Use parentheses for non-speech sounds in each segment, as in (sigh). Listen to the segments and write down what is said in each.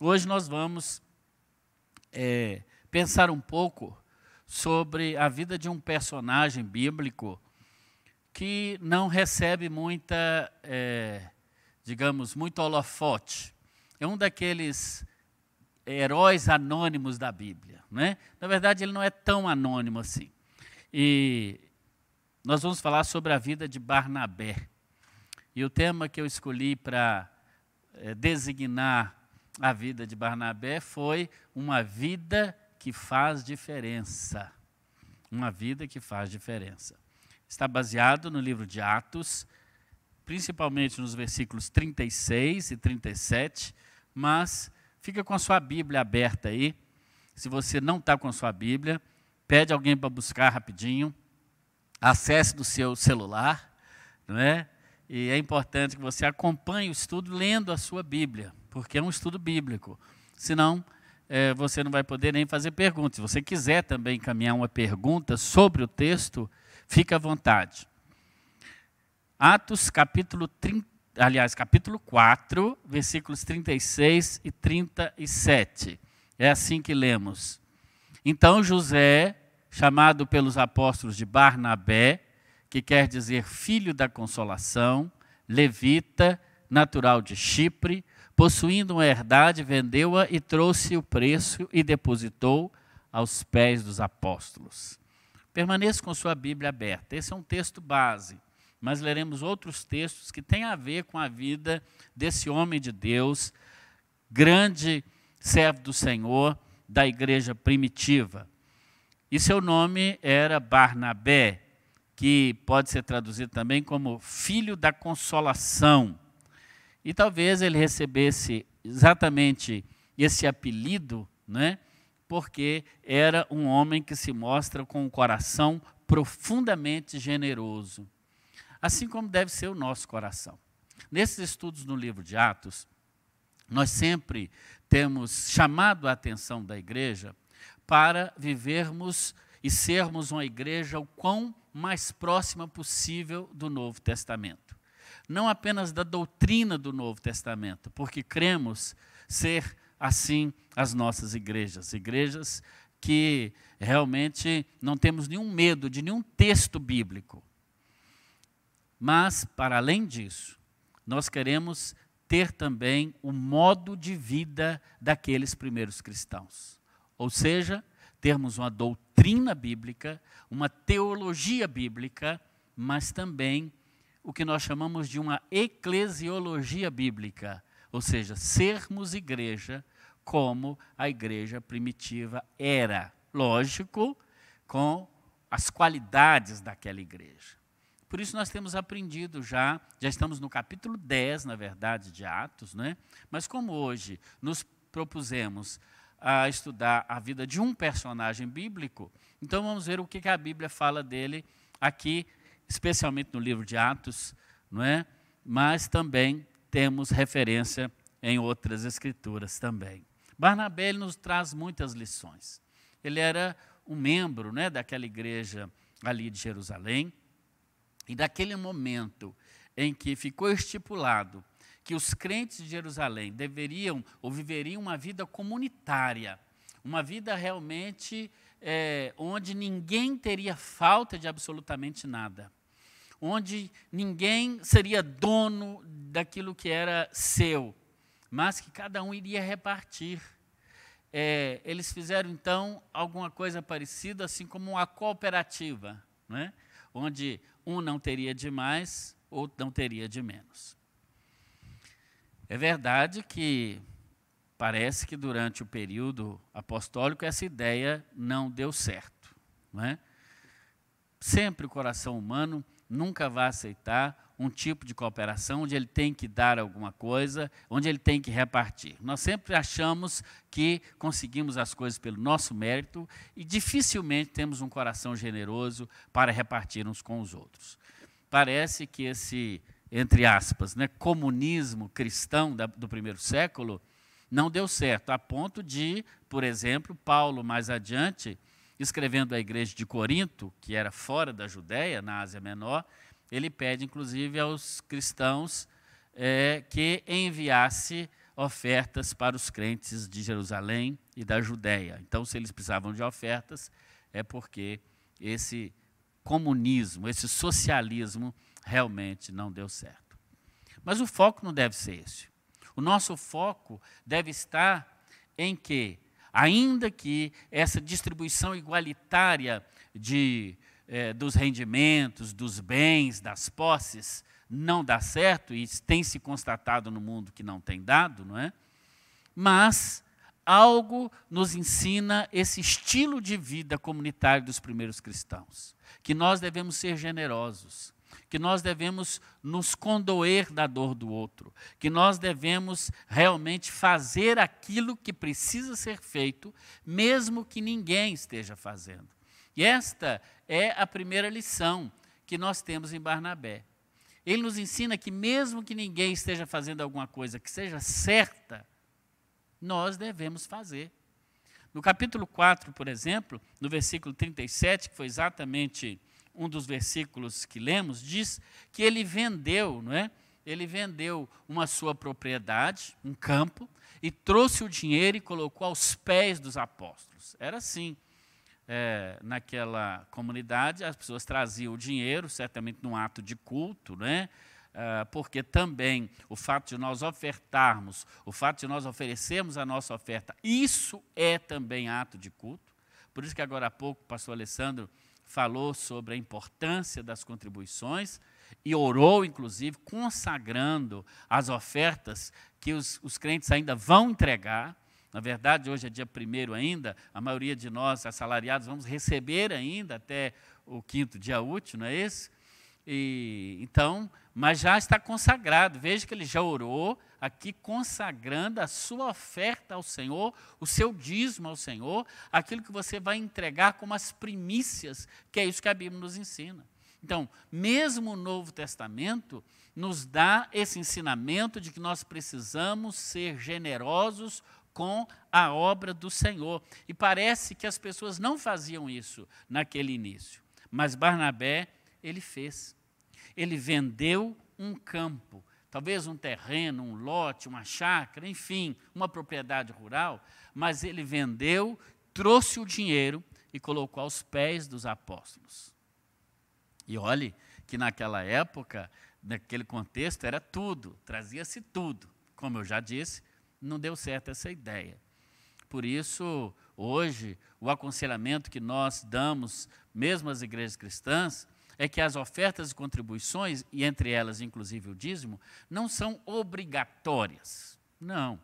hoje nós vamos é, pensar um pouco sobre a vida de um personagem bíblico que não recebe muita, é, digamos, muito holofote. É um daqueles heróis anônimos da Bíblia. Né? Na verdade, ele não é tão anônimo assim. E nós vamos falar sobre a vida de Barnabé. E o tema que eu escolhi para é, designar a vida de Barnabé foi uma vida que faz diferença. Uma vida que faz diferença. Está baseado no livro de Atos, principalmente nos versículos 36 e 37, mas fica com a sua Bíblia aberta aí. Se você não está com a sua Bíblia, pede alguém para buscar rapidinho acesse do seu celular, não é? E é importante que você acompanhe o estudo lendo a sua Bíblia, porque é um estudo bíblico. Senão, é, você não vai poder nem fazer perguntas. Se você quiser também encaminhar uma pergunta sobre o texto, fique à vontade. Atos capítulo 30, aliás, capítulo 4, versículos 36 e 37. É assim que lemos. Então José chamado pelos apóstolos de Barnabé, que quer dizer filho da consolação, levita, natural de Chipre, possuindo uma herdade, vendeu-a e trouxe o preço e depositou aos pés dos apóstolos. Permaneça com sua Bíblia aberta. Esse é um texto base, mas leremos outros textos que têm a ver com a vida desse homem de Deus, grande servo do Senhor da igreja primitiva. E seu nome era Barnabé, que pode ser traduzido também como filho da consolação. E talvez ele recebesse exatamente esse apelido, né? porque era um homem que se mostra com um coração profundamente generoso. Assim como deve ser o nosso coração. Nesses estudos no livro de Atos, nós sempre temos chamado a atenção da igreja para vivermos e sermos uma igreja o quão mais próxima possível do Novo Testamento. Não apenas da doutrina do Novo Testamento, porque cremos ser assim as nossas igrejas, igrejas que realmente não temos nenhum medo de nenhum texto bíblico. Mas, para além disso, nós queremos ter também o modo de vida daqueles primeiros cristãos. Ou seja, termos uma doutrina bíblica, uma teologia bíblica, mas também o que nós chamamos de uma eclesiologia bíblica, ou seja, sermos igreja como a igreja primitiva era. Lógico, com as qualidades daquela igreja. Por isso nós temos aprendido já, já estamos no capítulo 10, na verdade, de Atos, né? mas como hoje nos propusemos a estudar a vida de um personagem bíblico, então vamos ver o que a Bíblia fala dele aqui, especialmente no livro de Atos, não é? Mas também temos referência em outras escrituras também. Barnabé nos traz muitas lições. Ele era um membro, né, daquela igreja ali de Jerusalém, e daquele momento em que ficou estipulado que os crentes de Jerusalém deveriam ou viveriam uma vida comunitária, uma vida realmente é, onde ninguém teria falta de absolutamente nada, onde ninguém seria dono daquilo que era seu, mas que cada um iria repartir. É, eles fizeram então alguma coisa parecida, assim como uma cooperativa, né? onde um não teria de mais, outro não teria de menos. É verdade que parece que durante o período apostólico essa ideia não deu certo. Não é? Sempre o coração humano nunca vai aceitar um tipo de cooperação onde ele tem que dar alguma coisa, onde ele tem que repartir. Nós sempre achamos que conseguimos as coisas pelo nosso mérito e dificilmente temos um coração generoso para repartir uns com os outros. Parece que esse entre aspas, né, comunismo cristão da, do primeiro século, não deu certo, a ponto de, por exemplo, Paulo, mais adiante, escrevendo à igreja de Corinto, que era fora da Judéia, na Ásia Menor, ele pede, inclusive, aos cristãos é, que enviasse ofertas para os crentes de Jerusalém e da Judéia. Então, se eles precisavam de ofertas, é porque esse comunismo, esse socialismo realmente não deu certo. Mas o foco não deve ser esse. O nosso foco deve estar em que, ainda que essa distribuição igualitária de, eh, dos rendimentos, dos bens, das posses, não dá certo, e tem se constatado no mundo que não tem dado, não é? Mas algo nos ensina esse estilo de vida comunitário dos primeiros cristãos, que nós devemos ser generosos, que nós devemos nos condoer da dor do outro, que nós devemos realmente fazer aquilo que precisa ser feito, mesmo que ninguém esteja fazendo. E esta é a primeira lição que nós temos em Barnabé. Ele nos ensina que, mesmo que ninguém esteja fazendo alguma coisa que seja certa, nós devemos fazer. No capítulo 4, por exemplo, no versículo 37, que foi exatamente um dos versículos que lemos, diz que ele vendeu, não é? Ele vendeu uma sua propriedade, um campo, e trouxe o dinheiro e colocou aos pés dos apóstolos. Era assim é, naquela comunidade, as pessoas traziam o dinheiro, certamente num ato de culto, né? Porque também o fato de nós ofertarmos, o fato de nós oferecermos a nossa oferta, isso é também ato de culto. Por isso que agora há pouco o pastor Alessandro falou sobre a importância das contribuições e orou, inclusive, consagrando as ofertas que os, os crentes ainda vão entregar na verdade, hoje é dia primeiro ainda, a maioria de nós, assalariados, vamos receber ainda até o quinto dia útil, não é esse? E, então, mas já está consagrado. Veja que ele já orou aqui consagrando a sua oferta ao Senhor, o seu dízimo ao Senhor, aquilo que você vai entregar como as primícias, que é isso que a Bíblia nos ensina. Então, mesmo o Novo Testamento nos dá esse ensinamento de que nós precisamos ser generosos com a obra do Senhor. E parece que as pessoas não faziam isso naquele início. Mas Barnabé, ele fez. Ele vendeu um campo, talvez um terreno, um lote, uma chácara, enfim, uma propriedade rural, mas ele vendeu, trouxe o dinheiro e colocou aos pés dos apóstolos. E olhe que naquela época, naquele contexto, era tudo, trazia-se tudo. Como eu já disse, não deu certo essa ideia. Por isso, hoje, o aconselhamento que nós damos, mesmo às igrejas cristãs, é que as ofertas e contribuições, e entre elas inclusive o dízimo, não são obrigatórias. Não.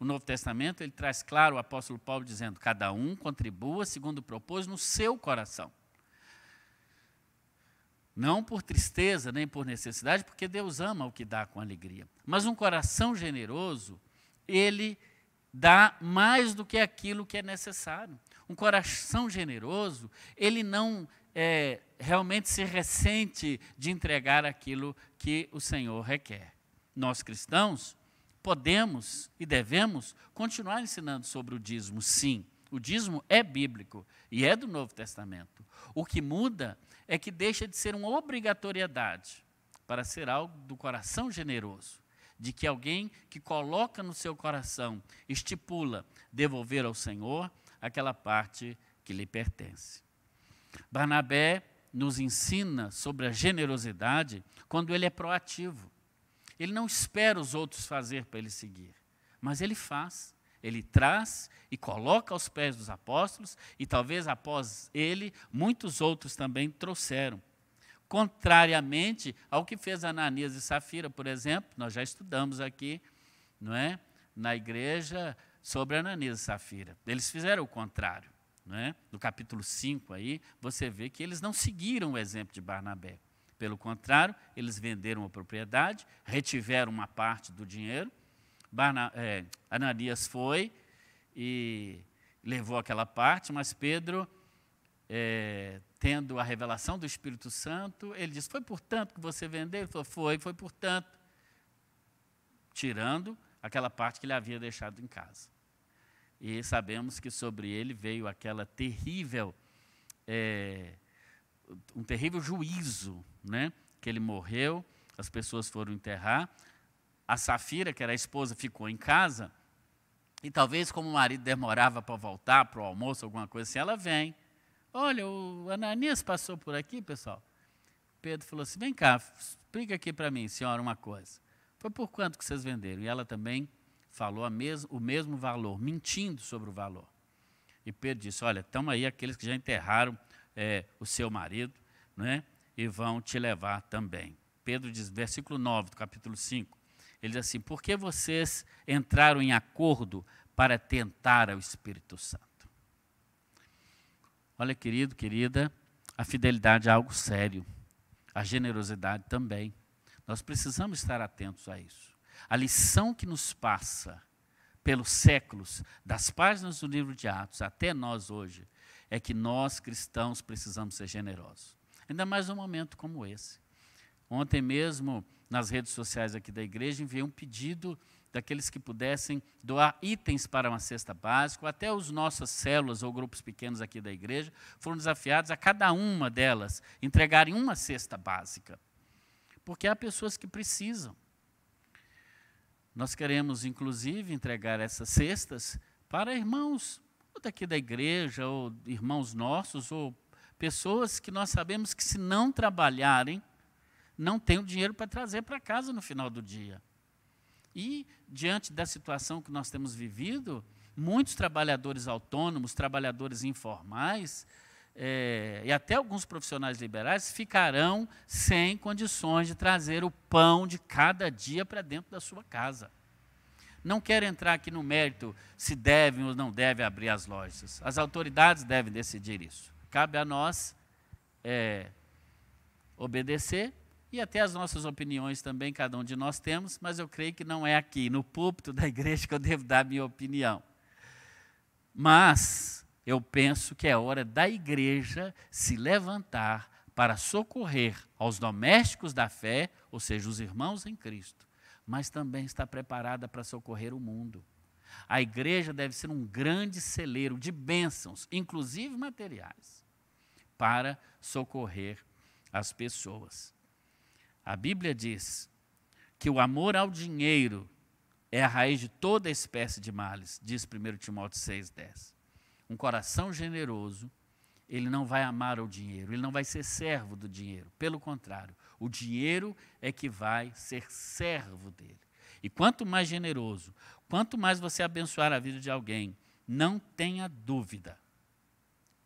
O Novo Testamento ele traz claro o apóstolo Paulo dizendo: cada um contribua segundo propôs no seu coração. Não por tristeza nem por necessidade, porque Deus ama o que dá com alegria. Mas um coração generoso ele dá mais do que aquilo que é necessário. Um coração generoso, ele não é, realmente se ressente de entregar aquilo que o Senhor requer. Nós cristãos podemos e devemos continuar ensinando sobre o dízimo, sim. O dízimo é bíblico e é do Novo Testamento. O que muda é que deixa de ser uma obrigatoriedade para ser algo do coração generoso de que alguém que coloca no seu coração, estipula devolver ao Senhor aquela parte que lhe pertence. Barnabé nos ensina sobre a generosidade quando ele é proativo. Ele não espera os outros fazer para ele seguir, mas ele faz. Ele traz e coloca aos pés dos apóstolos, e talvez após ele, muitos outros também trouxeram contrariamente ao que fez Ananias e Safira, por exemplo, nós já estudamos aqui, não é? Na igreja sobre Ananias e Safira. Eles fizeram o contrário, não é? No capítulo 5 aí, você vê que eles não seguiram o exemplo de Barnabé. Pelo contrário, eles venderam a propriedade, retiveram uma parte do dinheiro. Barna, é, Ananias foi e levou aquela parte, mas Pedro é, tendo a revelação do Espírito Santo, ele diz: Foi portanto que você vendeu? Ele falou: Foi, foi portanto. Tirando aquela parte que ele havia deixado em casa. E sabemos que sobre ele veio aquela terrível, é, um terrível juízo, né? Que ele morreu, as pessoas foram enterrar. a Safira, que era a esposa, ficou em casa, e talvez como o marido demorava para voltar para o almoço, alguma coisa assim, ela vem. Olha, o Ananias passou por aqui, pessoal. Pedro falou assim: vem cá, explica aqui para mim, senhora, uma coisa. Foi por quanto que vocês venderam? E ela também falou mes o mesmo valor, mentindo sobre o valor. E Pedro disse: Olha, estão aí aqueles que já enterraram é, o seu marido, né? e vão te levar também. Pedro diz, versículo 9 do capítulo 5, ele diz assim: Por que vocês entraram em acordo para tentar ao Espírito Santo? Olha, querido, querida, a fidelidade é algo sério, a generosidade também. Nós precisamos estar atentos a isso. A lição que nos passa pelos séculos, das páginas do livro de Atos até nós hoje, é que nós cristãos precisamos ser generosos. Ainda mais num momento como esse. Ontem mesmo, nas redes sociais aqui da igreja, enviei um pedido daqueles que pudessem doar itens para uma cesta básica, até os nossas células ou grupos pequenos aqui da igreja foram desafiados a cada uma delas entregarem uma cesta básica. Porque há pessoas que precisam. Nós queremos, inclusive, entregar essas cestas para irmãos daqui da igreja, ou irmãos nossos, ou pessoas que nós sabemos que, se não trabalharem, não têm o dinheiro para trazer para casa no final do dia. E, diante da situação que nós temos vivido, muitos trabalhadores autônomos, trabalhadores informais, é, e até alguns profissionais liberais ficarão sem condições de trazer o pão de cada dia para dentro da sua casa. Não quero entrar aqui no mérito se devem ou não devem abrir as lojas. As autoridades devem decidir isso. Cabe a nós é, obedecer e até as nossas opiniões também, cada um de nós temos, mas eu creio que não é aqui, no púlpito da (laughs) igreja, que eu devo dar a minha opinião. Mas eu penso que é hora da igreja se levantar para socorrer aos domésticos da fé, ou seja, os irmãos em Cristo, mas também está preparada para socorrer o mundo. A igreja deve ser um grande celeiro de bênçãos, inclusive materiais, para socorrer as pessoas. A Bíblia diz que o amor ao dinheiro é a raiz de toda espécie de males, diz 1 Timóteo 6,10. Um coração generoso, ele não vai amar o dinheiro, ele não vai ser servo do dinheiro. Pelo contrário, o dinheiro é que vai ser servo dele. E quanto mais generoso, quanto mais você abençoar a vida de alguém, não tenha dúvida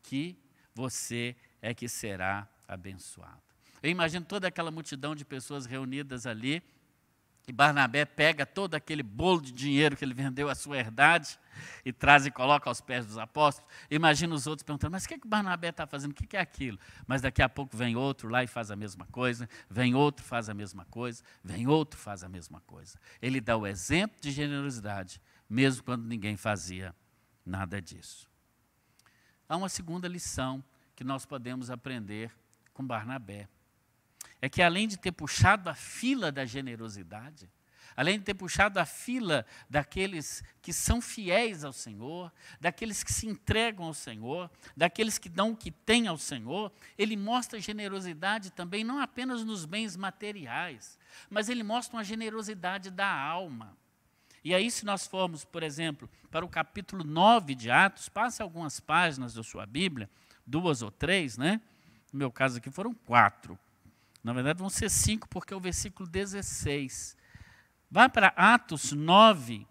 que você é que será abençoado. Eu imagino toda aquela multidão de pessoas reunidas ali, e Barnabé pega todo aquele bolo de dinheiro que ele vendeu à sua herdade e traz e coloca aos pés dos apóstolos. Imagina os outros perguntando: mas o que, é que Barnabé está fazendo? O que é aquilo? Mas daqui a pouco vem outro lá e faz a mesma coisa, vem outro, faz a mesma coisa, vem outro, faz a mesma coisa. Ele dá o exemplo de generosidade, mesmo quando ninguém fazia nada disso. Há uma segunda lição que nós podemos aprender com Barnabé é que além de ter puxado a fila da generosidade, além de ter puxado a fila daqueles que são fiéis ao Senhor, daqueles que se entregam ao Senhor, daqueles que dão o que têm ao Senhor, ele mostra generosidade também não apenas nos bens materiais, mas ele mostra uma generosidade da alma. E aí, se nós formos, por exemplo, para o capítulo 9 de Atos, passe algumas páginas da sua Bíblia, duas ou três, né? No meu caso aqui foram quatro. Na verdade, vão ser cinco, porque é o versículo 16. Vai para Atos 9,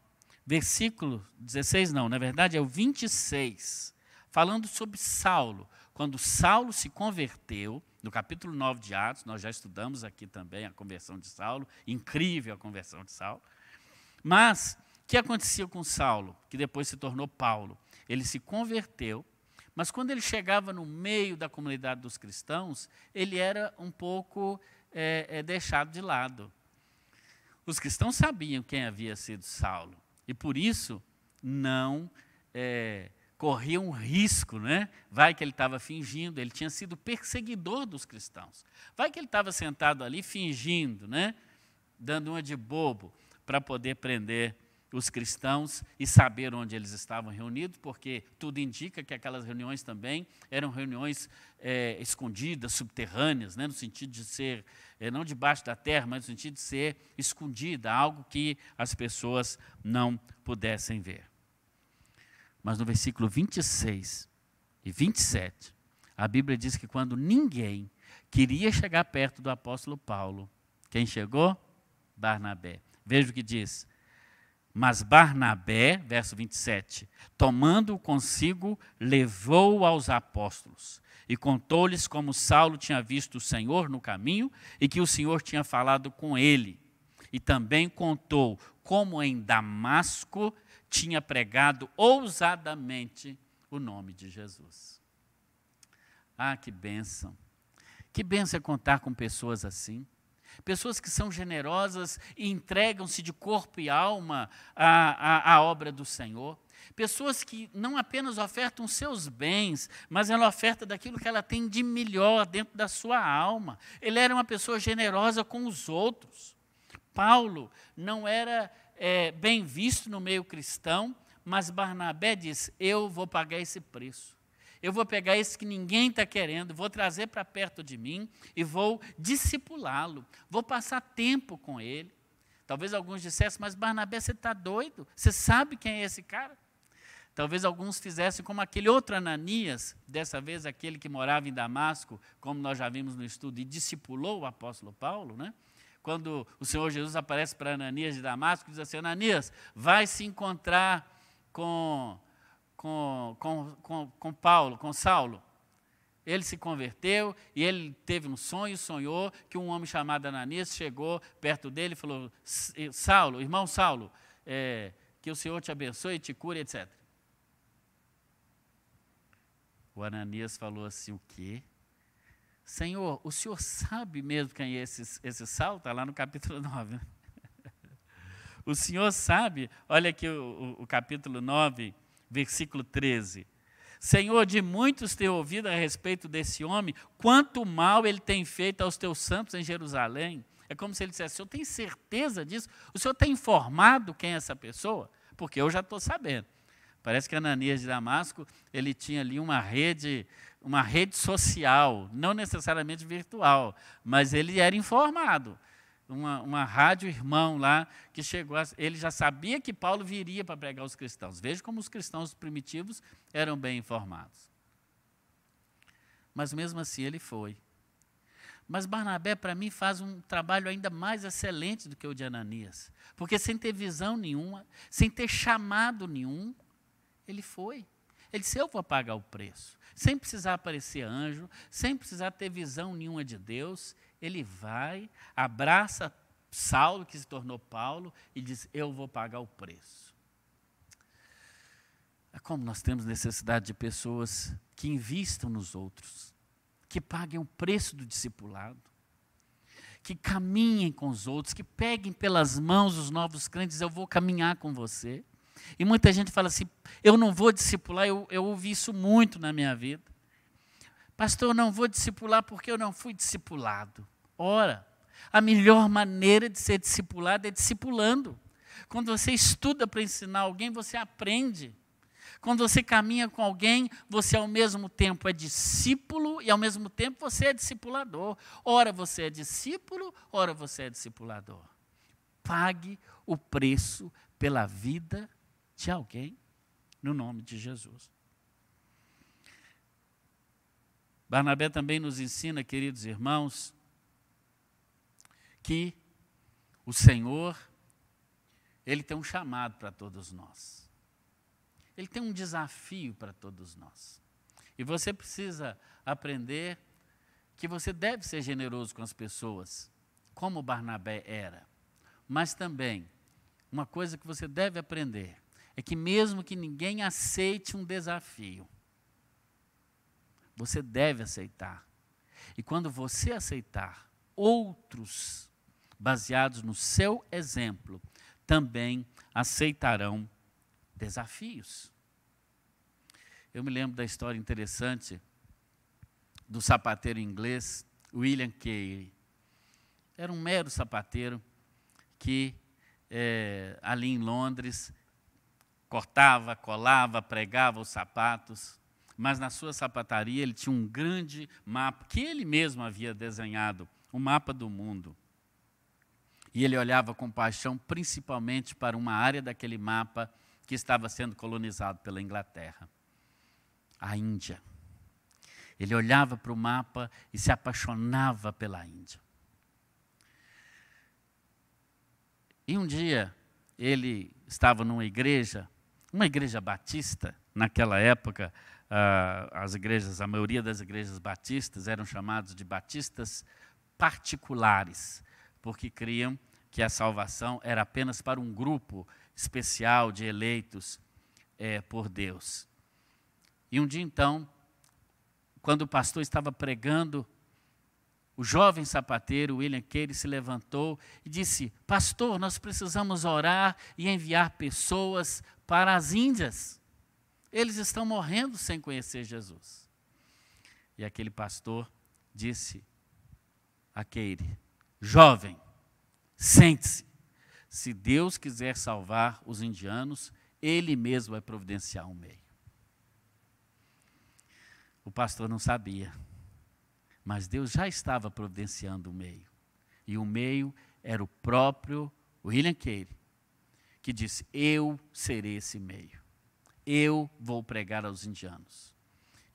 versículo 16, não, na verdade é o 26, falando sobre Saulo. Quando Saulo se converteu, no capítulo 9 de Atos, nós já estudamos aqui também a conversão de Saulo, incrível a conversão de Saulo. Mas, o que aconteceu com Saulo, que depois se tornou Paulo? Ele se converteu, mas quando ele chegava no meio da comunidade dos cristãos, ele era um pouco é, é, deixado de lado. Os cristãos sabiam quem havia sido Saulo e por isso não é, corriam risco, né? Vai que ele estava fingindo, ele tinha sido perseguidor dos cristãos. Vai que ele estava sentado ali fingindo, né? Dando uma de bobo para poder prender os cristãos e saber onde eles estavam reunidos, porque tudo indica que aquelas reuniões também eram reuniões é, escondidas, subterrâneas, né, no sentido de ser, é, não debaixo da terra, mas no sentido de ser escondida, algo que as pessoas não pudessem ver. Mas no versículo 26 e 27, a Bíblia diz que quando ninguém queria chegar perto do apóstolo Paulo, quem chegou? Barnabé. Veja o que diz. Mas Barnabé, verso 27, tomando-o consigo, levou-o aos apóstolos e contou-lhes como Saulo tinha visto o Senhor no caminho e que o Senhor tinha falado com ele. E também contou como em Damasco tinha pregado ousadamente o nome de Jesus. Ah, que bênção! Que bênção é contar com pessoas assim. Pessoas que são generosas e entregam-se de corpo e alma à, à, à, obra do Senhor. Pessoas que não apenas ofertam seus bens, mas ela oferta daquilo que ela tem de melhor dentro da sua alma. Ele era uma pessoa generosa com os outros. Paulo não era é, bem visto no meio cristão, mas Barnabé diz: Eu vou pagar esse preço. Eu vou pegar esse que ninguém está querendo, vou trazer para perto de mim e vou discipulá-lo, vou passar tempo com ele. Talvez alguns dissessem, mas Barnabé, você está doido? Você sabe quem é esse cara? Talvez alguns fizessem como aquele outro Ananias, dessa vez aquele que morava em Damasco, como nós já vimos no estudo, e discipulou o apóstolo Paulo, né? Quando o Senhor Jesus aparece para Ananias de Damasco, diz assim: Ananias, vai se encontrar com com, com, com, com Paulo, com Saulo. Ele se converteu e ele teve um sonho, sonhou que um homem chamado Ananias chegou perto dele e falou: Saulo, irmão Saulo, é, que o Senhor te abençoe, te cure, etc. O Ananias falou assim: O quê? Senhor, o senhor sabe mesmo quem é esse, esse Saulo? Está lá no capítulo (laughs) 9. Né? o senhor sabe, olha aqui o, o, o capítulo 9, versículo 13. Senhor, de muitos tenho ouvido a respeito desse homem, quanto mal ele tem feito aos teus santos em Jerusalém. É como se ele dissesse: senhor tem certeza disso? O senhor tem informado quem é essa pessoa? Porque eu já estou sabendo. Parece que Ananias de Damasco, ele tinha ali uma rede, uma rede social, não necessariamente virtual, mas ele era informado uma, uma rádio irmão lá que chegou, a, ele já sabia que Paulo viria para pregar os cristãos. Veja como os cristãos primitivos eram bem informados. Mas mesmo assim ele foi. Mas Barnabé, para mim, faz um trabalho ainda mais excelente do que o de Ananias. Porque sem ter visão nenhuma, sem ter chamado nenhum, ele foi. Ele disse: Eu vou pagar o preço. Sem precisar aparecer anjo, sem precisar ter visão nenhuma de Deus, ele vai, abraça Saulo, que se tornou Paulo, e diz: Eu vou pagar o preço. É como nós temos necessidade de pessoas que invistam nos outros, que paguem o preço do discipulado, que caminhem com os outros, que peguem pelas mãos os novos crentes, eu vou caminhar com você. E muita gente fala assim: eu não vou discipular, eu, eu ouvi isso muito na minha vida. Pastor, eu não vou discipular porque eu não fui discipulado. Ora, a melhor maneira de ser discipulado é discipulando. Quando você estuda para ensinar alguém, você aprende. Quando você caminha com alguém, você ao mesmo tempo é discípulo e ao mesmo tempo você é discipulador. Ora você é discípulo, ora você é discipulador. Pague o preço pela vida de alguém, no nome de Jesus. Barnabé também nos ensina, queridos irmãos, que o Senhor, Ele tem um chamado para todos nós. Ele tem um desafio para todos nós. E você precisa aprender que você deve ser generoso com as pessoas, como Barnabé era. Mas também, uma coisa que você deve aprender é que, mesmo que ninguém aceite um desafio, você deve aceitar. E quando você aceitar, outros, baseados no seu exemplo, também aceitarão desafios. Eu me lembro da história interessante do sapateiro inglês William Carey. Era um mero sapateiro que é, ali em Londres, cortava, colava, pregava os sapatos, mas na sua sapataria ele tinha um grande mapa que ele mesmo havia desenhado, o um mapa do mundo. E ele olhava com paixão principalmente para uma área daquele mapa que estava sendo colonizado pela Inglaterra, a Índia. Ele olhava para o mapa e se apaixonava pela Índia. E um dia ele estava numa igreja, uma igreja batista, naquela época, as igrejas, a maioria das igrejas batistas eram chamadas de batistas particulares, porque criam que a salvação era apenas para um grupo especial de eleitos é, por Deus. E um dia então, quando o pastor estava pregando, o jovem sapateiro William Carey se levantou e disse: Pastor, nós precisamos orar e enviar pessoas para as Índias. Eles estão morrendo sem conhecer Jesus. E aquele pastor disse a Keire: Jovem, sente-se. Se Deus quiser salvar os indianos, Ele mesmo vai providenciar um meio. O pastor não sabia, mas Deus já estava providenciando o um meio. E o meio era o próprio William Carey, que disse: Eu serei esse meio. Eu vou pregar aos indianos.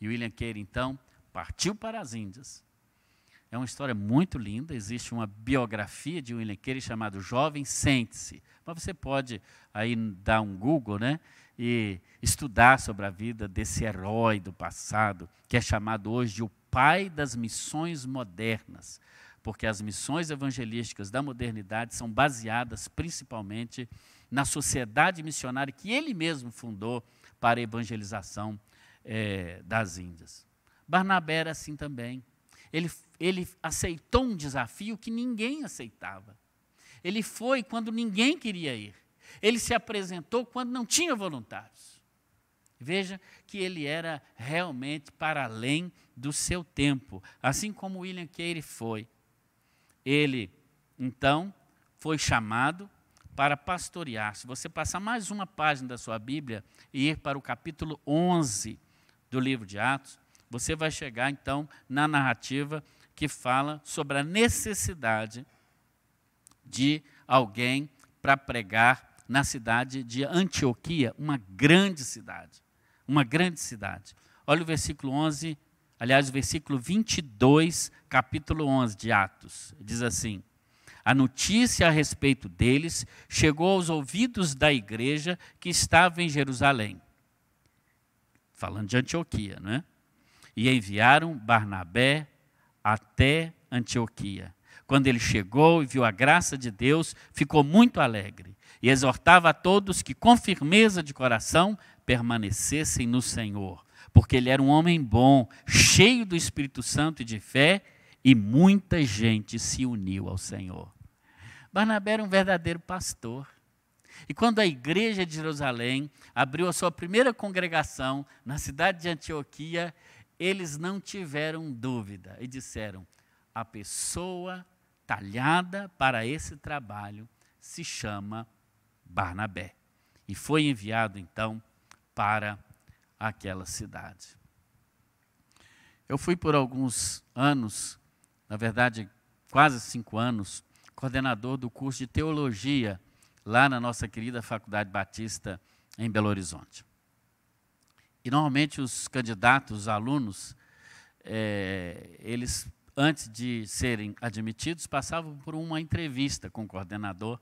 E William Carey, então, partiu para as Índias. É uma história muito linda. Existe uma biografia de William Carey chamada Jovem Sente-se. Mas você pode aí dar um Google, né? E estudar sobre a vida desse herói do passado, que é chamado hoje o pai das missões modernas, porque as missões evangelísticas da modernidade são baseadas principalmente na sociedade missionária que ele mesmo fundou para a evangelização é, das Índias. Barnabé era assim também. Ele, ele aceitou um desafio que ninguém aceitava. Ele foi quando ninguém queria ir. Ele se apresentou quando não tinha voluntários. Veja que ele era realmente para além do seu tempo, assim como William Carey foi. Ele, então, foi chamado para pastorear. Se você passar mais uma página da sua Bíblia e ir para o capítulo 11 do livro de Atos, você vai chegar então na narrativa que fala sobre a necessidade de alguém para pregar na cidade de Antioquia, uma grande cidade. Uma grande cidade. Olha o versículo 11, aliás, o versículo 22, capítulo 11 de Atos. Diz assim: a notícia a respeito deles chegou aos ouvidos da igreja que estava em Jerusalém. Falando de Antioquia, não é? E enviaram Barnabé até Antioquia. Quando ele chegou e viu a graça de Deus, ficou muito alegre e exortava a todos que, com firmeza de coração, permanecessem no Senhor, porque ele era um homem bom, cheio do Espírito Santo e de fé, e muita gente se uniu ao Senhor. Barnabé era um verdadeiro pastor. E quando a igreja de Jerusalém abriu a sua primeira congregação na cidade de Antioquia, eles não tiveram dúvida e disseram: a pessoa talhada para esse trabalho se chama Barnabé. E foi enviado então para aquela cidade. Eu fui por alguns anos, na verdade, quase cinco anos, coordenador do curso de teologia lá na nossa querida Faculdade Batista em Belo Horizonte. E normalmente os candidatos, os alunos, é, eles, antes de serem admitidos, passavam por uma entrevista com o coordenador,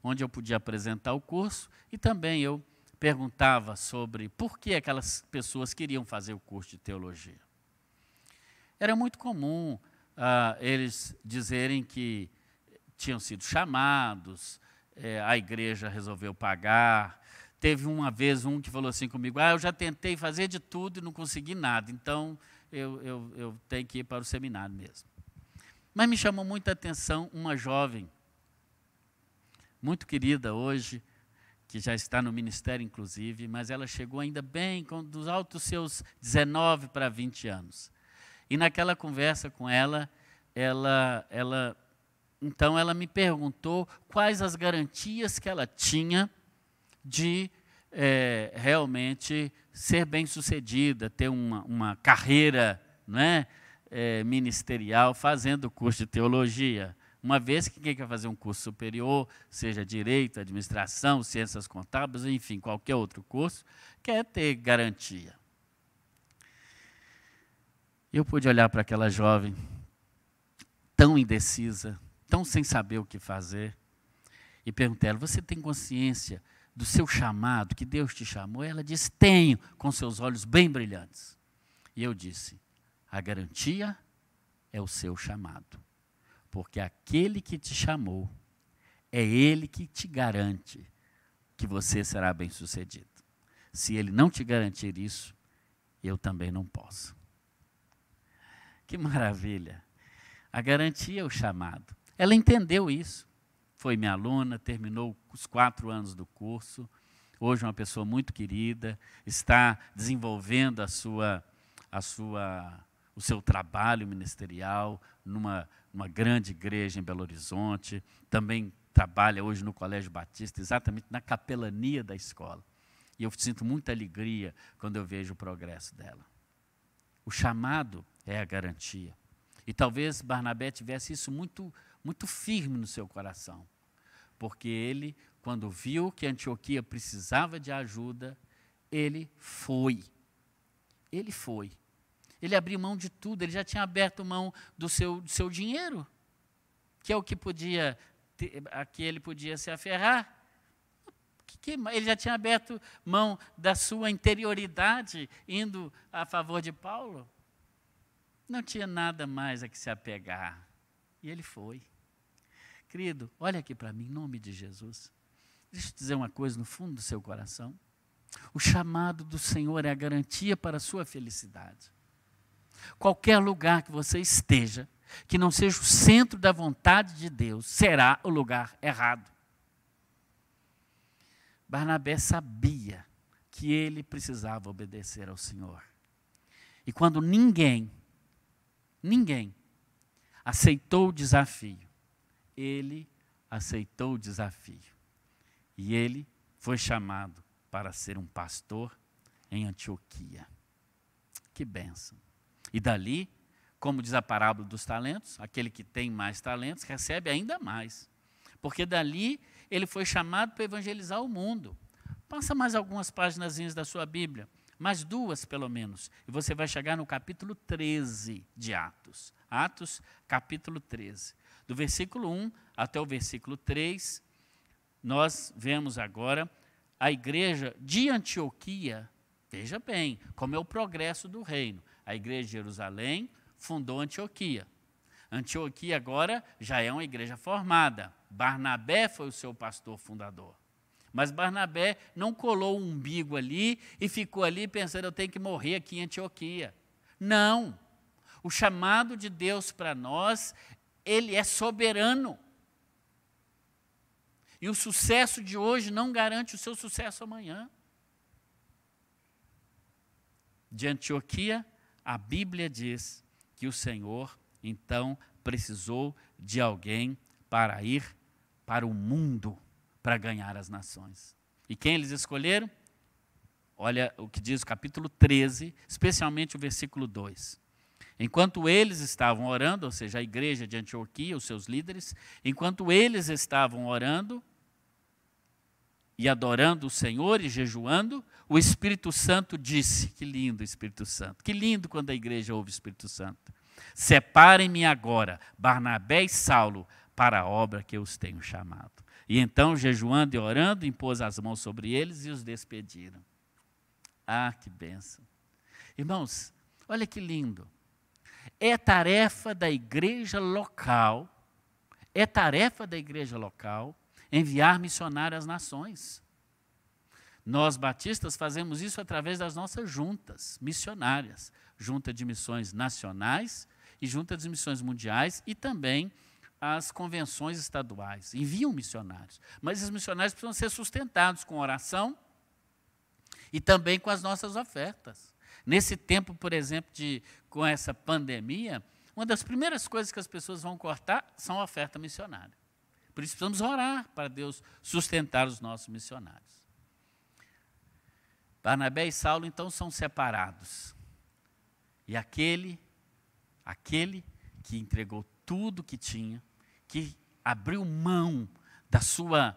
onde eu podia apresentar o curso e também eu perguntava sobre por que aquelas pessoas queriam fazer o curso de teologia. Era muito comum ah, eles dizerem que tinham sido chamados, é, a igreja resolveu pagar. Teve uma vez um que falou assim comigo: Ah, eu já tentei fazer de tudo e não consegui nada, então eu, eu, eu tenho que ir para o seminário mesmo. Mas me chamou muita atenção uma jovem, muito querida hoje, que já está no ministério, inclusive, mas ela chegou ainda bem, com, dos altos seus 19 para 20 anos. E naquela conversa com ela, ela, ela então ela me perguntou quais as garantias que ela tinha de é, realmente ser bem-sucedida, ter uma, uma carreira né, é, ministerial fazendo curso de teologia. Uma vez que quem quer fazer um curso superior, seja direito, administração, ciências contábeis, enfim, qualquer outro curso, quer ter garantia. Eu pude olhar para aquela jovem tão indecisa, tão sem saber o que fazer, e perguntei a ela: Você tem consciência do seu chamado, que Deus te chamou? Ela disse: Tenho, com seus olhos bem brilhantes. E eu disse: A garantia é o seu chamado porque aquele que te chamou é ele que te garante que você será bem-sucedido. Se ele não te garantir isso, eu também não posso. Que maravilha! A garantia é o chamado. Ela entendeu isso. Foi minha aluna, terminou os quatro anos do curso. Hoje, uma pessoa muito querida, está desenvolvendo a sua, a sua, o seu trabalho ministerial numa uma grande igreja em Belo Horizonte, também trabalha hoje no Colégio Batista, exatamente na capelania da escola. E eu sinto muita alegria quando eu vejo o progresso dela. O chamado é a garantia. E talvez Barnabé tivesse isso muito, muito firme no seu coração, porque ele, quando viu que Antioquia precisava de ajuda, ele foi. Ele foi. Ele abriu mão de tudo, ele já tinha aberto mão do seu, do seu dinheiro, que é o que podia, a que ele podia se aferrar. ele já tinha aberto mão da sua interioridade, indo a favor de Paulo. Não tinha nada mais a que se apegar. E ele foi. Querido, olha aqui para mim, em nome de Jesus. Deixa eu te dizer uma coisa no fundo do seu coração. O chamado do Senhor é a garantia para a sua felicidade. Qualquer lugar que você esteja, que não seja o centro da vontade de Deus, será o lugar errado. Barnabé sabia que ele precisava obedecer ao Senhor. E quando ninguém, ninguém aceitou o desafio, ele aceitou o desafio. E ele foi chamado para ser um pastor em Antioquia. Que bênção! E dali, como diz a parábola dos talentos, aquele que tem mais talentos recebe ainda mais. Porque dali ele foi chamado para evangelizar o mundo. Passa mais algumas páginas da sua Bíblia, mais duas pelo menos, e você vai chegar no capítulo 13 de Atos. Atos, capítulo 13. Do versículo 1 até o versículo 3, nós vemos agora a igreja de Antioquia. Veja bem, como é o progresso do reino a igreja de Jerusalém, fundou Antioquia. Antioquia agora já é uma igreja formada. Barnabé foi o seu pastor fundador. Mas Barnabé não colou o umbigo ali e ficou ali pensando, eu tenho que morrer aqui em Antioquia. Não. O chamado de Deus para nós, ele é soberano. E o sucesso de hoje não garante o seu sucesso amanhã. De Antioquia, a Bíblia diz que o Senhor, então, precisou de alguém para ir para o mundo para ganhar as nações. E quem eles escolheram? Olha o que diz o capítulo 13, especialmente o versículo 2. Enquanto eles estavam orando, ou seja, a igreja de Antioquia, os seus líderes, enquanto eles estavam orando, e adorando o Senhor e jejuando, o Espírito Santo disse: Que lindo Espírito Santo, que lindo quando a igreja ouve o Espírito Santo. Separem-me agora, Barnabé e Saulo, para a obra que eu os tenho chamado. E então, jejuando e orando, impôs as mãos sobre eles e os despediram. Ah, que bênção. Irmãos, olha que lindo. É tarefa da igreja local, é tarefa da igreja local enviar missionários às nações. Nós batistas fazemos isso através das nossas juntas missionárias, junta de missões nacionais e junta de missões mundiais e também as convenções estaduais. Enviam missionários, mas esses missionários precisam ser sustentados com oração e também com as nossas ofertas. Nesse tempo, por exemplo, de com essa pandemia, uma das primeiras coisas que as pessoas vão cortar são a oferta missionária. Por isso precisamos orar para Deus sustentar os nossos missionários. Barnabé e Saulo então são separados. E aquele, aquele que entregou tudo que tinha, que abriu mão da sua,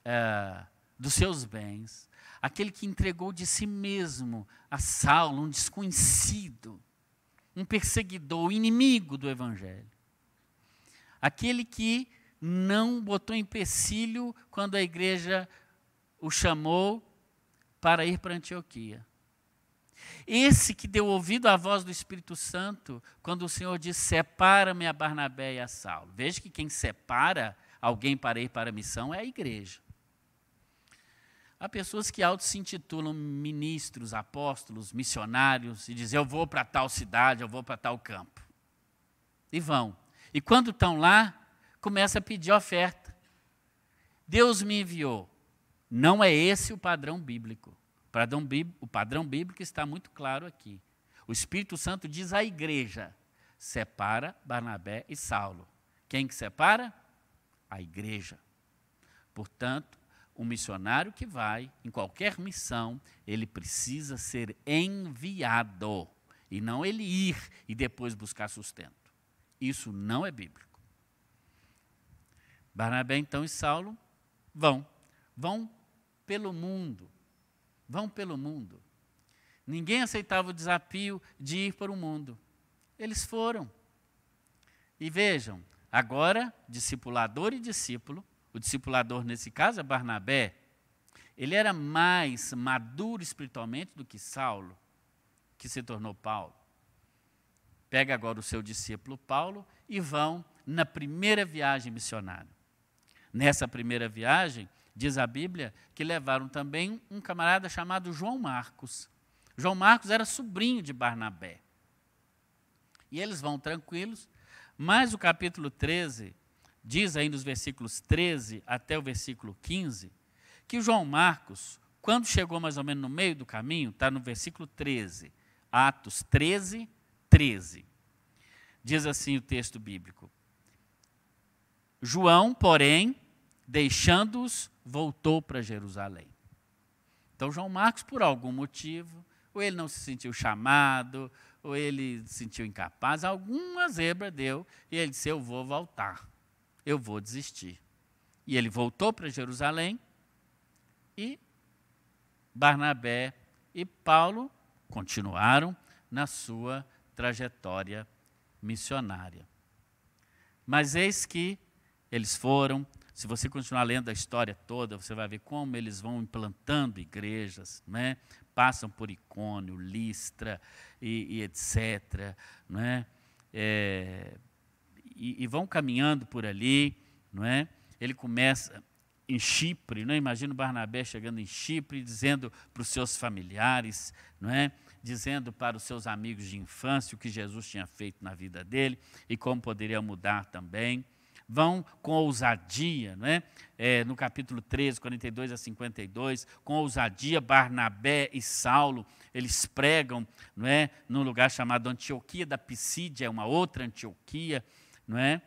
uh, dos seus bens, aquele que entregou de si mesmo a Saulo, um desconhecido, um perseguidor, inimigo do Evangelho. Aquele que não botou empecilho quando a igreja o chamou para ir para Antioquia. Esse que deu ouvido à voz do Espírito Santo quando o Senhor disse: Separa-me a Barnabé e a Saulo. Veja que quem separa alguém para ir para a missão é a igreja. Há pessoas que auto se intitulam ministros, apóstolos, missionários e dizem: Eu vou para tal cidade, eu vou para tal campo. E vão. E quando estão lá, começa a pedir oferta. Deus me enviou. Não é esse o padrão bíblico. O padrão bíblico está muito claro aqui. O Espírito Santo diz à igreja: separa Barnabé e Saulo. Quem que separa? A igreja. Portanto, um missionário que vai em qualquer missão, ele precisa ser enviado e não ele ir e depois buscar sustento. Isso não é bíblico. Barnabé então e Saulo vão, vão pelo mundo, vão pelo mundo. Ninguém aceitava o desafio de ir para o mundo. Eles foram. E vejam, agora, discipulador e discípulo, o discipulador nesse caso é Barnabé, ele era mais maduro espiritualmente do que Saulo, que se tornou Paulo. Pega agora o seu discípulo Paulo e vão na primeira viagem missionária. Nessa primeira viagem, diz a Bíblia que levaram também um camarada chamado João Marcos. João Marcos era sobrinho de Barnabé. E eles vão tranquilos, mas o capítulo 13 diz aí nos versículos 13 até o versículo 15, que João Marcos, quando chegou mais ou menos no meio do caminho, está no versículo 13, Atos 13, 13. Diz assim o texto bíblico: João, porém, deixando-os, voltou para Jerusalém. Então, João Marcos, por algum motivo, ou ele não se sentiu chamado, ou ele se sentiu incapaz, alguma zebra deu, e ele disse: Eu vou voltar eu vou desistir. E ele voltou para Jerusalém e Barnabé e Paulo continuaram na sua trajetória missionária. Mas eis que eles foram, se você continuar lendo a história toda, você vai ver como eles vão implantando igrejas, né? passam por Icônio, Listra e, e etc. Né? É, e, e, vão caminhando por ali, não é? Ele começa em Chipre, não é? Barnabé chegando em Chipre, dizendo para os seus familiares, não é? Dizendo para os seus amigos de infância o que Jesus tinha feito na vida dele e como poderia mudar também. Vão com ousadia, não é? é no capítulo 13, 42 a 52, com ousadia, Barnabé e Saulo, eles pregam, não é? Num lugar chamado Antioquia da Pisídia, uma outra Antioquia, não é?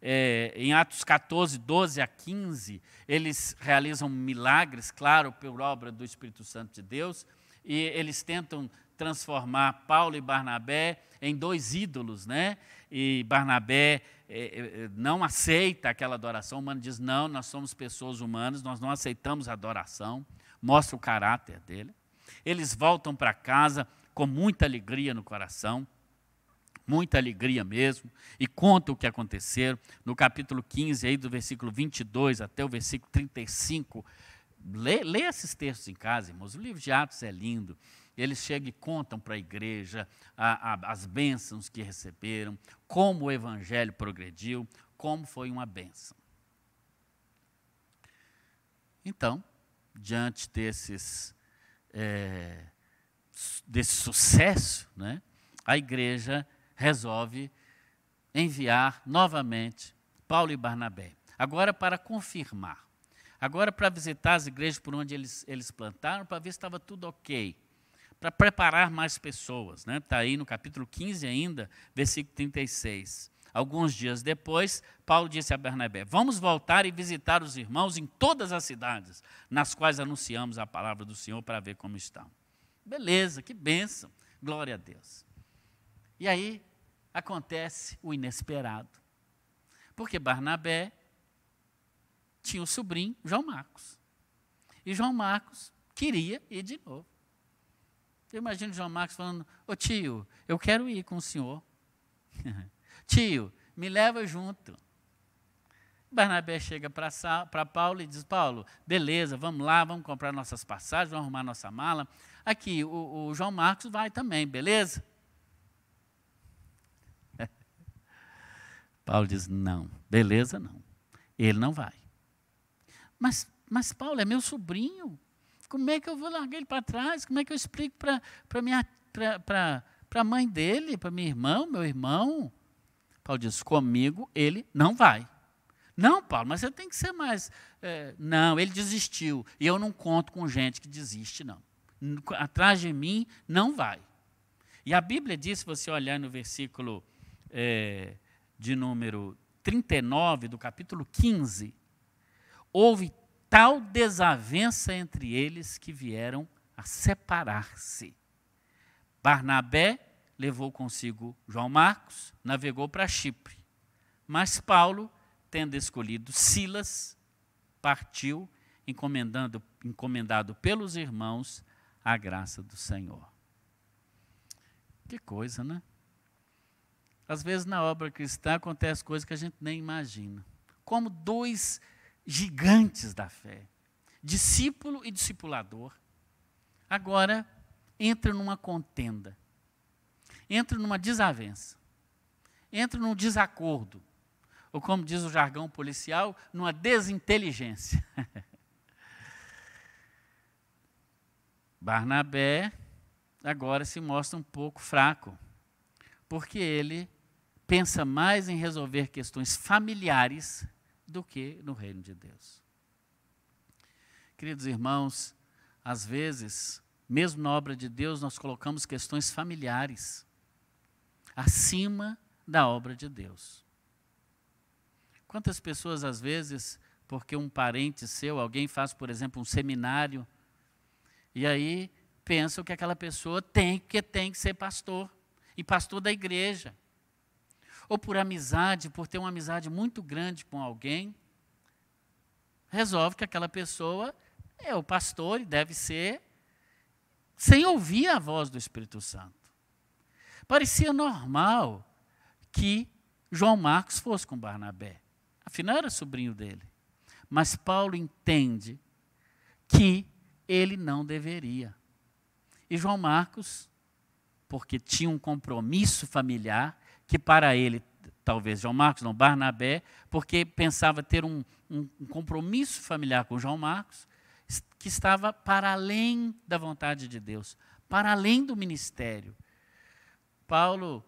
é? em Atos 14, 12 a 15, eles realizam milagres, claro, por obra do Espírito Santo de Deus, e eles tentam transformar Paulo e Barnabé em dois ídolos, né? E Barnabé é, é, não aceita aquela adoração, o humano diz: não, nós somos pessoas humanas, nós não aceitamos a adoração, mostra o caráter dele. Eles voltam para casa com muita alegria no coração muita alegria mesmo, e conta o que aconteceu. No capítulo 15, aí do versículo 22 até o versículo 35, lê, lê esses textos em casa, irmãos. O livro de Atos é lindo. Eles chegam e contam para a igreja a, a, as bênçãos que receberam, como o evangelho progrediu, como foi uma bênção. Então, diante desses, é, desse sucesso, né, a igreja resolve enviar novamente Paulo e Barnabé. Agora para confirmar. Agora para visitar as igrejas por onde eles, eles plantaram, para ver se estava tudo ok. para preparar mais pessoas. Está né? Tá aí no capítulo 15 ainda, versículo 36. Alguns dias depois, Paulo disse a Bernabé: Vamos voltar e visitar os irmãos em todas as cidades nas quais anunciamos a palavra do Senhor para ver como estão. Beleza, que bênção, glória a Deus. E aí acontece o inesperado. Porque Barnabé tinha o sobrinho João Marcos. E João Marcos queria ir de novo. Eu imagino João Marcos falando: Ô tio, eu quero ir com o senhor. (laughs) tio, me leva junto. Barnabé chega para Paulo e diz: Paulo, beleza, vamos lá, vamos comprar nossas passagens, vamos arrumar nossa mala. Aqui, o, o João Marcos vai também, beleza? Paulo diz: não, beleza, não. Ele não vai. Mas, mas Paulo é meu sobrinho. Como é que eu vou largar ele para trás? Como é que eu explico para a mãe dele, para meu irmão, meu irmão? Paulo diz: comigo ele não vai. Não, Paulo, mas você tem que ser mais. É, não, ele desistiu. E eu não conto com gente que desiste, não. Atrás de mim não vai. E a Bíblia diz, se você olhar no versículo é, de número 39 do capítulo 15, houve tal desavença entre eles que vieram a separar-se. Barnabé levou consigo João Marcos, navegou para Chipre. Mas Paulo, tendo escolhido Silas, partiu, encomendando, encomendado pelos irmãos a graça do Senhor. Que coisa, né? Às vezes na obra cristã acontece coisas que a gente nem imagina. Como dois gigantes da fé, discípulo e discipulador, agora entra numa contenda, entra numa desavença, entra num desacordo, ou como diz o jargão policial, numa desinteligência. (laughs) Barnabé agora se mostra um pouco fraco, porque ele pensa mais em resolver questões familiares do que no reino de Deus. Queridos irmãos, às vezes, mesmo na obra de Deus, nós colocamos questões familiares acima da obra de Deus. Quantas pessoas, às vezes, porque um parente seu, alguém faz, por exemplo, um seminário, e aí pensam que aquela pessoa tem que tem que ser pastor, e pastor da igreja ou por amizade, por ter uma amizade muito grande com alguém, resolve que aquela pessoa é o pastor e deve ser sem ouvir a voz do Espírito Santo. Parecia normal que João Marcos fosse com Barnabé. Afinal, era sobrinho dele. Mas Paulo entende que ele não deveria. E João Marcos, porque tinha um compromisso familiar, que para ele, talvez João Marcos, não Barnabé, porque pensava ter um, um, um compromisso familiar com João Marcos, que estava para além da vontade de Deus, para além do ministério. Paulo,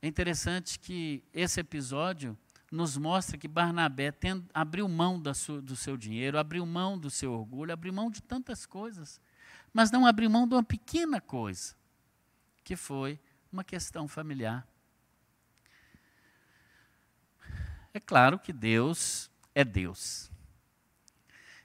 é interessante que esse episódio nos mostra que Barnabé abriu mão do seu dinheiro, abriu mão do seu orgulho, abriu mão de tantas coisas, mas não abriu mão de uma pequena coisa, que foi uma questão familiar. É claro que Deus é Deus.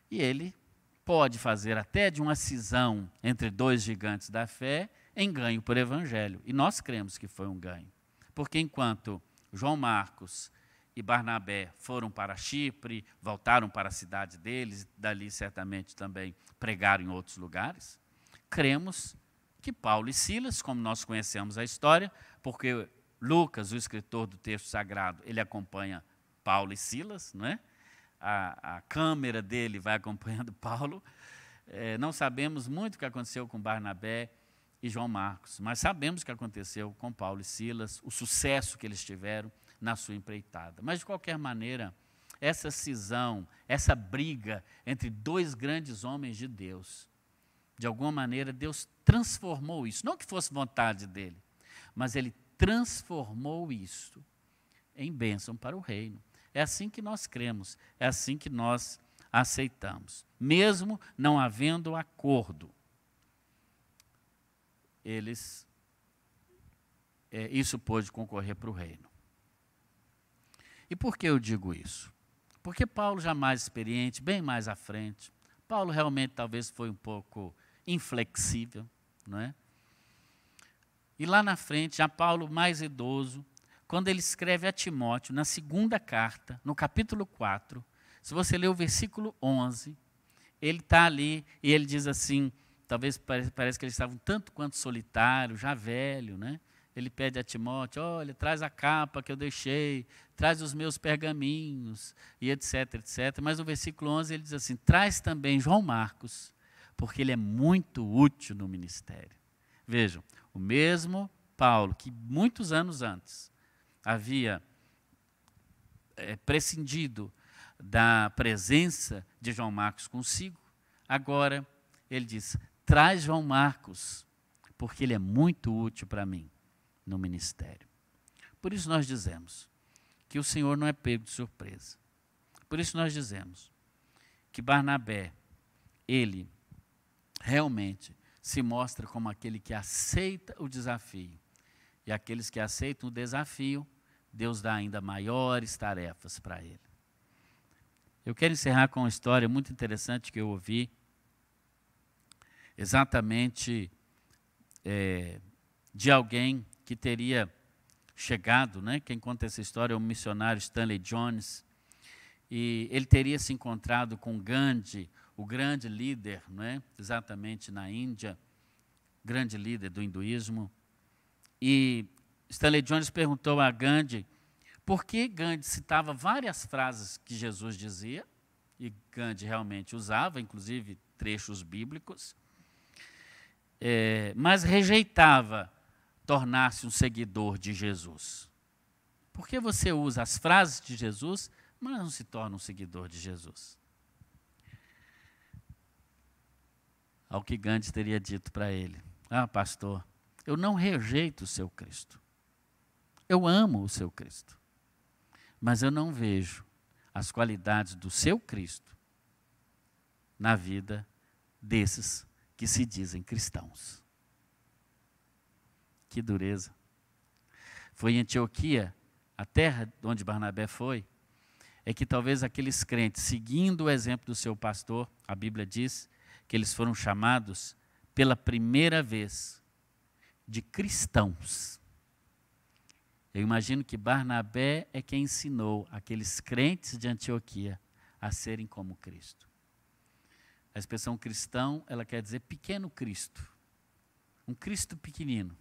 E ele pode fazer até de uma cisão entre dois gigantes da fé em ganho por evangelho. E nós cremos que foi um ganho. Porque enquanto João Marcos e Barnabé foram para Chipre, voltaram para a cidade deles, dali certamente também pregaram em outros lugares, cremos que Paulo e Silas, como nós conhecemos a história, porque Lucas, o escritor do texto sagrado, ele acompanha Paulo e Silas, não é? A, a câmera dele vai acompanhando (laughs) Paulo. É, não sabemos muito o que aconteceu com Barnabé e João Marcos, mas sabemos o que aconteceu com Paulo e Silas, o sucesso que eles tiveram na sua empreitada. Mas, de qualquer maneira, essa cisão, essa briga entre dois grandes homens de Deus, de alguma maneira, Deus transformou isso. Não que fosse vontade dele, mas ele transformou isso em bênção para o reino. É assim que nós cremos, é assim que nós aceitamos, mesmo não havendo acordo. eles é, isso pôde concorrer para o reino. E por que eu digo isso? Porque Paulo já mais experiente, bem mais à frente, Paulo realmente talvez foi um pouco inflexível, não é? E lá na frente, já Paulo mais idoso, quando ele escreve a Timóteo, na segunda carta, no capítulo 4, se você ler o versículo 11, ele está ali e ele diz assim, talvez parece, parece que eles estavam tanto quanto solitário, já velho, né? Ele pede a Timóteo, olha, traz a capa que eu deixei, traz os meus pergaminhos, e etc, etc. Mas no versículo 11 ele diz assim, traz também João Marcos, porque ele é muito útil no ministério. Vejam, o mesmo Paulo, que muitos anos antes havia é, prescindido da presença de João Marcos consigo, agora ele diz: traz João Marcos, porque ele é muito útil para mim no ministério. Por isso nós dizemos que o Senhor não é pego de surpresa. Por isso nós dizemos que Barnabé, ele realmente se mostra como aquele que aceita o desafio. E aqueles que aceitam o desafio, Deus dá ainda maiores tarefas para ele. Eu quero encerrar com uma história muito interessante que eu ouvi, exatamente é, de alguém que teria chegado, né? Quem conta essa história é o missionário Stanley Jones, e ele teria se encontrado com Gandhi, o grande líder, não é? exatamente na Índia, grande líder do hinduísmo. E Stanley Jones perguntou a Gandhi por que Gandhi citava várias frases que Jesus dizia, e Gandhi realmente usava, inclusive trechos bíblicos, é, mas rejeitava tornar-se um seguidor de Jesus. Por que você usa as frases de Jesus, mas não se torna um seguidor de Jesus? ao que Gandhi teria dito para ele: Ah, pastor, eu não rejeito o seu Cristo. Eu amo o seu Cristo. Mas eu não vejo as qualidades do seu Cristo na vida desses que se dizem cristãos. Que dureza. Foi em Antioquia, a terra onde Barnabé foi, é que talvez aqueles crentes, seguindo o exemplo do seu pastor, a Bíblia diz que eles foram chamados pela primeira vez de cristãos. Eu imagino que Barnabé é quem ensinou aqueles crentes de Antioquia a serem como Cristo. A expressão cristão, ela quer dizer pequeno Cristo. Um Cristo pequenino.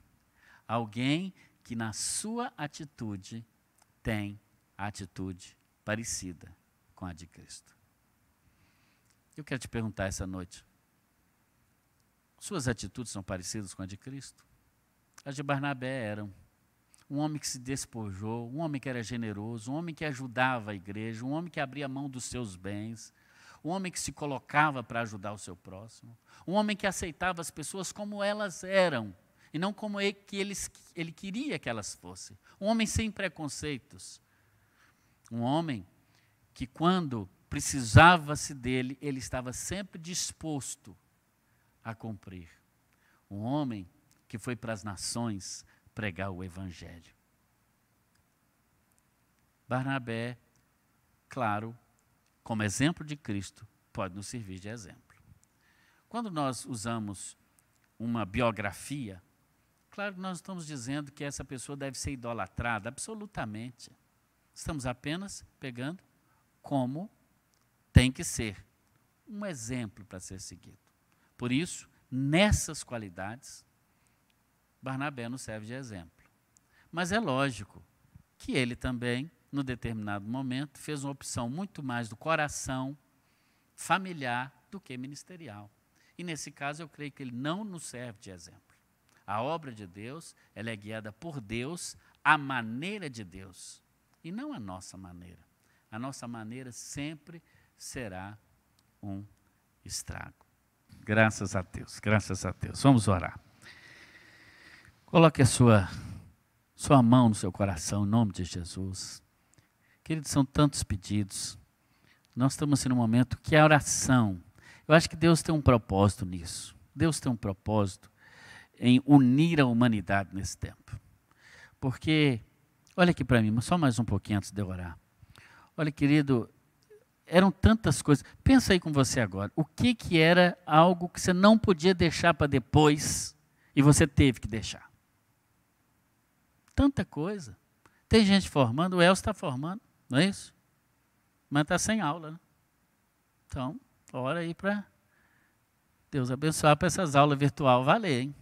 Alguém que na sua atitude tem a atitude parecida com a de Cristo. Eu quero te perguntar essa noite: suas atitudes são parecidas com a de Cristo? As de Barnabé eram. Um homem que se despojou, um homem que era generoso, um homem que ajudava a igreja, um homem que abria mão dos seus bens, um homem que se colocava para ajudar o seu próximo, um homem que aceitava as pessoas como elas eram e não como ele, que eles, ele queria que elas fossem. Um homem sem preconceitos. Um homem que, quando precisava-se dele, ele estava sempre disposto a cumprir. Um homem que foi para as nações pregar o Evangelho. Barnabé, claro, como exemplo de Cristo, pode nos servir de exemplo. Quando nós usamos uma biografia, claro que nós estamos dizendo que essa pessoa deve ser idolatrada, absolutamente. Estamos apenas pegando como tem que ser um exemplo para ser seguido. Por isso, nessas qualidades, Barnabé nos serve de exemplo. Mas é lógico que ele também, no determinado momento, fez uma opção muito mais do coração familiar do que ministerial. E nesse caso, eu creio que ele não nos serve de exemplo. A obra de Deus, ela é guiada por Deus, a maneira de Deus, e não a nossa maneira. A nossa maneira sempre será um estrago. Graças a Deus, graças a Deus. Vamos orar. Coloque a sua, sua mão no seu coração, em nome de Jesus. Queridos, são tantos pedidos. Nós estamos em um momento que é a oração. Eu acho que Deus tem um propósito nisso. Deus tem um propósito em unir a humanidade nesse tempo. Porque, olha aqui para mim, só mais um pouquinho antes de eu orar. Olha, querido, eram tantas coisas. Pensa aí com você agora. O que, que era algo que você não podia deixar para depois e você teve que deixar? Tanta coisa. Tem gente formando, o Elcio está formando, não é isso? Mas está sem aula, né? Então, ora aí para Deus abençoar para essas aulas virtual valer, hein?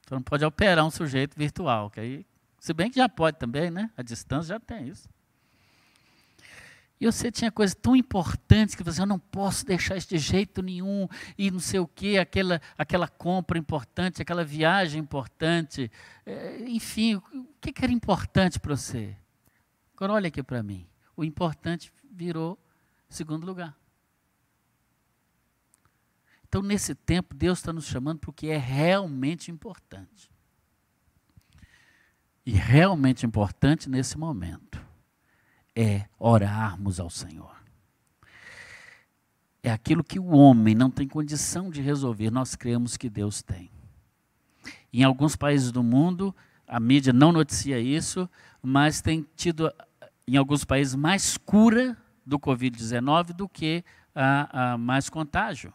Então não pode operar um sujeito virtual, que aí, se bem que já pode também, né? A distância já tem isso. E você tinha coisas tão importantes que você, eu não posso deixar isso de jeito nenhum, e não sei o quê, aquela, aquela compra importante, aquela viagem importante, é, enfim, o que, que era importante para você? Agora olha aqui para mim, o importante virou segundo lugar. Então, nesse tempo, Deus está nos chamando para o que é realmente importante. E realmente importante nesse momento é orarmos ao Senhor. É aquilo que o homem não tem condição de resolver, nós cremos que Deus tem. Em alguns países do mundo, a mídia não noticia isso, mas tem tido, em alguns países, mais cura do Covid-19 do que a, a mais contágio.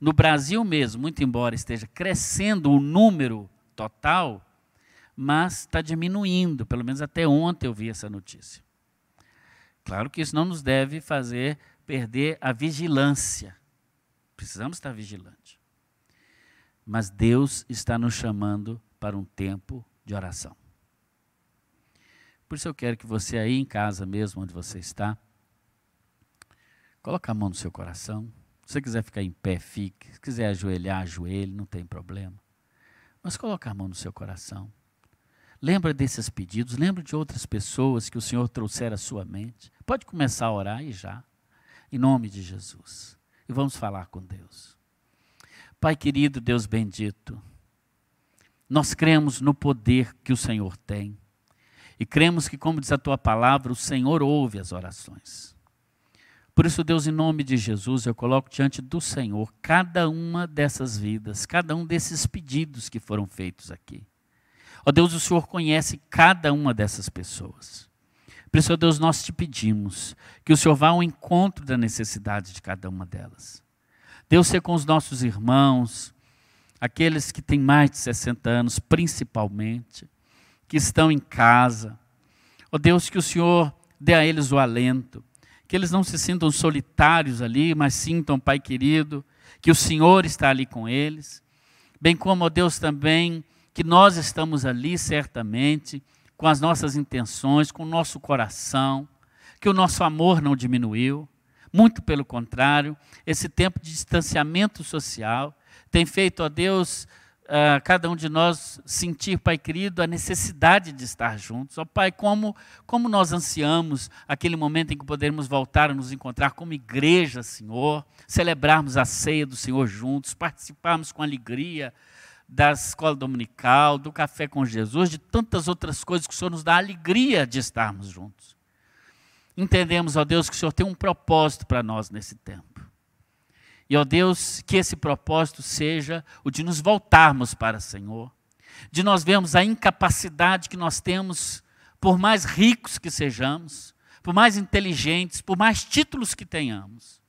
No Brasil mesmo, muito embora esteja crescendo o número total, mas está diminuindo, pelo menos até ontem eu vi essa notícia. Claro que isso não nos deve fazer perder a vigilância. Precisamos estar vigilantes. Mas Deus está nos chamando para um tempo de oração. Por isso eu quero que você aí em casa mesmo, onde você está, coloque a mão no seu coração. Se você quiser ficar em pé, fique. Se quiser ajoelhar, ajoelhe, não tem problema. Mas coloque a mão no seu coração. Lembra desses pedidos, lembra de outras pessoas que o Senhor trouxer à sua mente. Pode começar a orar e já, em nome de Jesus. E vamos falar com Deus. Pai querido, Deus bendito, nós cremos no poder que o Senhor tem. E cremos que, como diz a tua palavra, o Senhor ouve as orações. Por isso, Deus, em nome de Jesus, eu coloco diante do Senhor cada uma dessas vidas, cada um desses pedidos que foram feitos aqui. Ó Deus, o Senhor conhece cada uma dessas pessoas. Por isso, ó Deus, nós te pedimos que o Senhor vá ao encontro da necessidade de cada uma delas. Deus, ser com os nossos irmãos, aqueles que têm mais de 60 anos, principalmente, que estão em casa. Ó Deus, que o Senhor dê a eles o alento, que eles não se sintam solitários ali, mas sintam, Pai querido, que o Senhor está ali com eles. Bem como, ó Deus, também que nós estamos ali certamente com as nossas intenções, com o nosso coração, que o nosso amor não diminuiu, muito pelo contrário, esse tempo de distanciamento social tem feito a Deus, uh, cada um de nós, sentir, Pai querido, a necessidade de estar juntos. Ó oh, Pai, como, como nós ansiamos aquele momento em que podermos voltar a nos encontrar como igreja, Senhor, celebrarmos a ceia do Senhor juntos, participarmos com alegria da escola dominical, do café com Jesus, de tantas outras coisas que o Senhor nos dá alegria de estarmos juntos. Entendemos, ó Deus, que o Senhor tem um propósito para nós nesse tempo. E, ó Deus, que esse propósito seja o de nos voltarmos para o Senhor, de nós vermos a incapacidade que nós temos, por mais ricos que sejamos, por mais inteligentes, por mais títulos que tenhamos,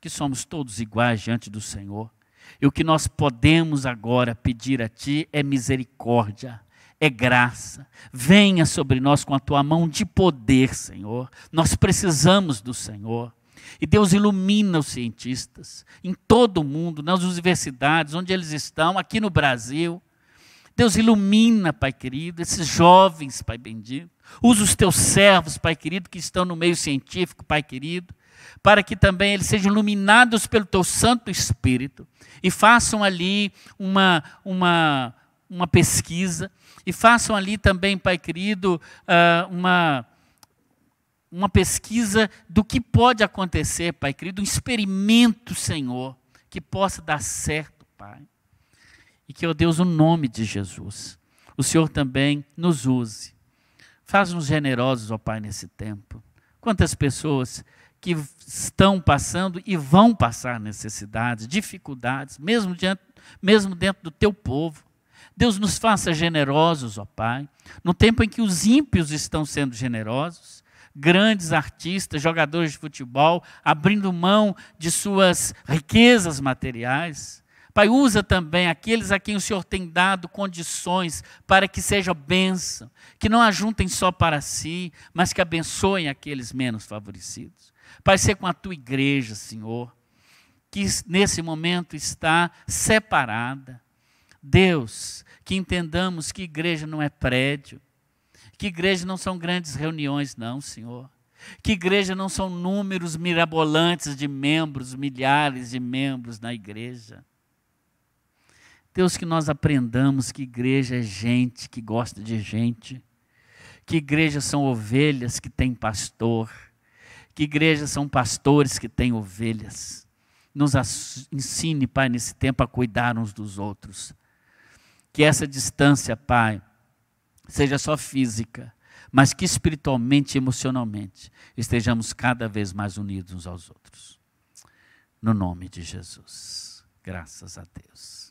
que somos todos iguais diante do Senhor e o que nós podemos agora pedir a Ti é misericórdia, é graça. Venha sobre nós com a Tua mão de poder, Senhor. Nós precisamos do Senhor. E Deus ilumina os cientistas em todo o mundo, nas universidades, onde eles estão, aqui no Brasil. Deus ilumina, Pai querido, esses jovens, Pai bendito. Usa os teus servos, Pai querido, que estão no meio científico, Pai querido, para que também eles sejam iluminados pelo teu Santo Espírito e façam ali uma, uma, uma pesquisa, e façam ali também, Pai querido, ah, uma, uma pesquisa do que pode acontecer, Pai querido, um experimento, Senhor, que possa dar certo, Pai. E que, ó Deus, o nome de Jesus, o Senhor também nos use. Faz-nos generosos, ó Pai, nesse tempo. Quantas pessoas que estão passando e vão passar necessidades, dificuldades, mesmo, diante, mesmo dentro do teu povo. Deus nos faça generosos, ó Pai, no tempo em que os ímpios estão sendo generosos, grandes artistas, jogadores de futebol, abrindo mão de suas riquezas materiais. Pai, usa também aqueles a quem o Senhor tem dado condições para que seja bênção, que não ajuntem só para si, mas que abençoem aqueles menos favorecidos. Pai, ser com a tua igreja, Senhor, que nesse momento está separada. Deus, que entendamos que igreja não é prédio, que igreja não são grandes reuniões, não, Senhor. Que igreja não são números mirabolantes de membros, milhares de membros na igreja. Deus, que nós aprendamos que igreja é gente que gosta de gente, que igrejas são ovelhas que têm pastor, que igrejas são pastores que têm ovelhas. Nos ensine, Pai, nesse tempo a cuidar uns dos outros. Que essa distância, Pai, seja só física, mas que espiritualmente e emocionalmente estejamos cada vez mais unidos uns aos outros. No nome de Jesus. Graças a Deus.